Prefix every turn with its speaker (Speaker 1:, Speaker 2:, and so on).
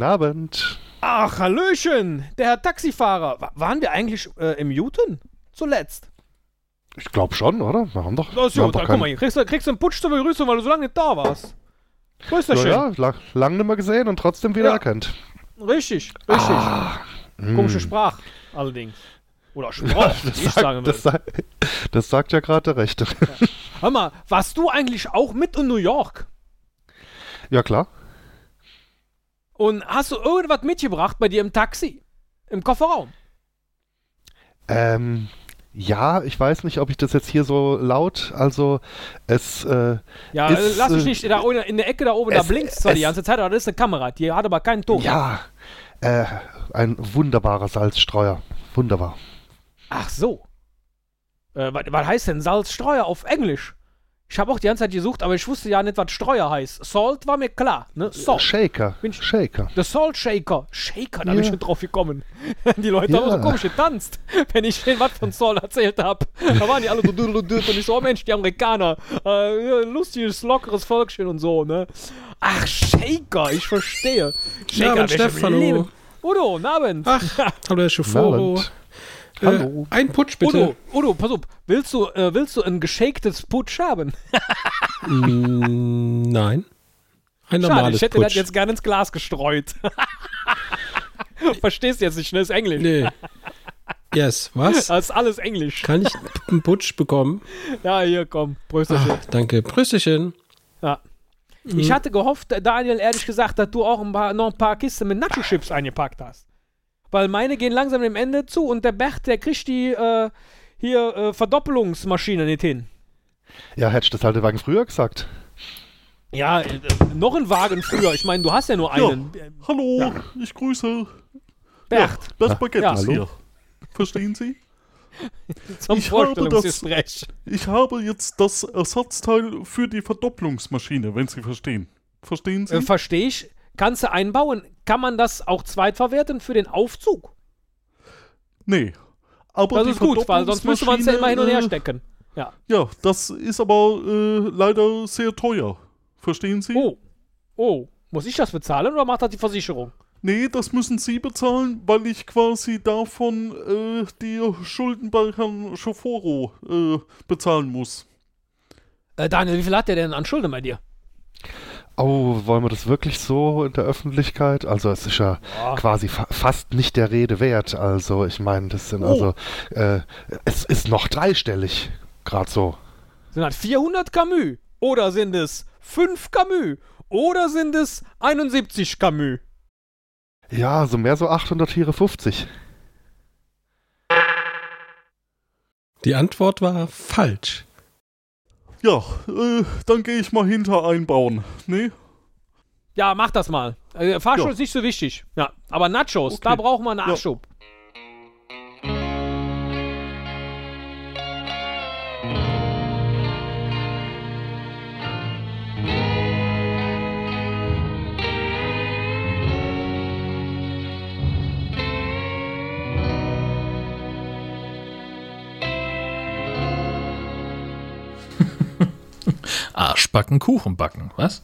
Speaker 1: Abend.
Speaker 2: Ach, Hallöchen, der Herr Taxifahrer. Wa- waren wir eigentlich äh, im Newton? Zuletzt.
Speaker 1: Ich glaube schon, oder? Wir haben doch.
Speaker 2: Das
Speaker 1: wir haben doch
Speaker 2: dann,
Speaker 1: kein-
Speaker 2: guck mal, hier kriegst du, kriegst du einen Putsch zur Begrüßung, weil du so lange nicht da warst. Grüß dich
Speaker 1: Ja,
Speaker 2: schön.
Speaker 1: ja, lang, lang nicht mehr gesehen und trotzdem wieder
Speaker 2: Ja.
Speaker 1: erkannt.
Speaker 2: Richtig, richtig.
Speaker 1: Mm.
Speaker 2: Komische Sprache, allerdings. Oder Sprache, wie
Speaker 1: Das
Speaker 2: ich sagen
Speaker 1: sagt,
Speaker 2: will.
Speaker 1: das, sagt, das sagt ja gerade der Rechte.
Speaker 2: Hör mal, warst du eigentlich auch mit in New York?
Speaker 1: Ja, klar.
Speaker 2: Und hast du irgendwas mitgebracht bei dir im Taxi? Im Kofferraum?
Speaker 1: Ähm, ja, ich weiß nicht, ob ich das jetzt hier so laut, also es, äh,
Speaker 2: Ja,
Speaker 1: Ist,
Speaker 2: äh, lass mich
Speaker 1: äh,
Speaker 2: nicht da oben in der Ecke da oben, da
Speaker 1: es-
Speaker 2: blinkt zwar die ganze Zeit, aber das ist eine Kamera, die hat aber keinen Ton.
Speaker 1: ja, äh, ein wunderbarer Salzstreuer. Wunderbar.
Speaker 2: Ach so. Äh, was heißt denn Salzstreuer auf Englisch? Ich habe auch die ganze Zeit gesucht, aber ich wusste ja nicht, was Streuer heißt. Salt war mir klar, ne? Salt.
Speaker 1: Shaker.
Speaker 2: Bin ich-
Speaker 1: Shaker.
Speaker 2: Der Salt Shaker. Shaker, da bin
Speaker 1: Ja.
Speaker 2: ich nicht drauf gekommen. Die Leute
Speaker 1: Ja.
Speaker 2: haben so komisch getanzt, wenn ich denen was von Salt erzählt habe. Da waren die alle so und ich so, oh Mensch, die Amerikaner. Äh, lustiges, lockeres Volkchen und so, ne? Ach, Shaker, ich verstehe. Shaker. Leben. Udo, guten Abend.
Speaker 3: Ach, hallo Herr Schoforo. Äh,
Speaker 1: Hallo.
Speaker 3: ein Putsch bitte.
Speaker 2: Udo, Udo, pass auf, willst du, äh, willst du ein geshakedes Putsch haben?
Speaker 3: Mm, nein. Ein
Speaker 2: Schade,
Speaker 3: normales
Speaker 2: ich hätte das
Speaker 3: Putsch.
Speaker 2: jetzt gerne ins Glas gestreut. Verstehst du jetzt nicht, ne? Ist Englisch.
Speaker 3: Nee. Yes, was?
Speaker 2: Das ist alles Englisch.
Speaker 3: Kann ich einen Putsch bekommen?
Speaker 2: Ja, hier, komm, Prösterchen.
Speaker 3: Ah, danke. Prösterchen.
Speaker 2: Ja. Ich hatte gehofft, äh, Daniel, ehrlich gesagt, dass du auch ein paar, noch ein paar Kisten mit Nacho-Chips eingepackt hast. Weil meine gehen langsam dem Ende zu und der Bert, der kriegt die äh, hier äh, Verdoppelungsmaschine nicht hin.
Speaker 1: Ja, hättest du das halt ein Wagen früher gesagt.
Speaker 2: Ja, äh, noch ein Wagen früher. Ich meine, du hast ja nur
Speaker 4: Ja.
Speaker 2: einen. Äh,
Speaker 4: Hallo,
Speaker 2: Ja.
Speaker 4: ich grüße.
Speaker 2: Bert,
Speaker 4: Das Baguette
Speaker 2: Ja,
Speaker 4: ist hier. Verstehen Sie?
Speaker 2: zum
Speaker 4: ich habe
Speaker 2: Vorstellungsgespräch.
Speaker 4: Ich habe jetzt das Ersatzteil für die Verdopplungsmaschine, wenn Sie verstehen. Verstehen Sie?
Speaker 2: Äh, Verstehe ich. Kannst du einbauen? Kann man das auch zweitverwerten für den Aufzug?
Speaker 4: nee. Aber
Speaker 2: Das ist gut, weil sonst müsste man es ja immer hin und her
Speaker 4: Verdopplungsmaschine,
Speaker 2: stecken. Ja.
Speaker 4: äh, Ja, das ist aber äh, leider sehr teuer. Verstehen Sie?
Speaker 2: Oh. Oh. Muss ich das bezahlen oder macht das die Versicherung?
Speaker 4: Nee, das müssen Sie bezahlen, weil ich quasi davon äh, die Schulden bei Herrn Schoforo äh, bezahlen muss.
Speaker 2: Äh, Daniel, wie viel hat der denn an Schulden bei dir?
Speaker 1: Oh, wollen wir das wirklich so in der Öffentlichkeit? Also es ist ja quasi fa fast nicht der Rede wert. Also ich meine, das sind
Speaker 2: Oh.
Speaker 1: also, äh, es ist noch dreistellig, gerade so.
Speaker 2: Sind das 400 Camus? Oder sind es 5 Camus? Oder sind es 71 Camus?
Speaker 1: Ja, so mehr so 854.
Speaker 3: Die Antwort war falsch.
Speaker 4: Ja, äh, dann gehe ich mal hinter einbauen. Nee?
Speaker 2: Ja, mach das mal. Äh, Fahrstuhl
Speaker 4: Ja.
Speaker 2: ist nicht so wichtig. Ja, aber Nachos,
Speaker 4: Okay.
Speaker 2: da brauchen wir einen. Nachschub.
Speaker 5: Arschbacken, Kuchen backen, was?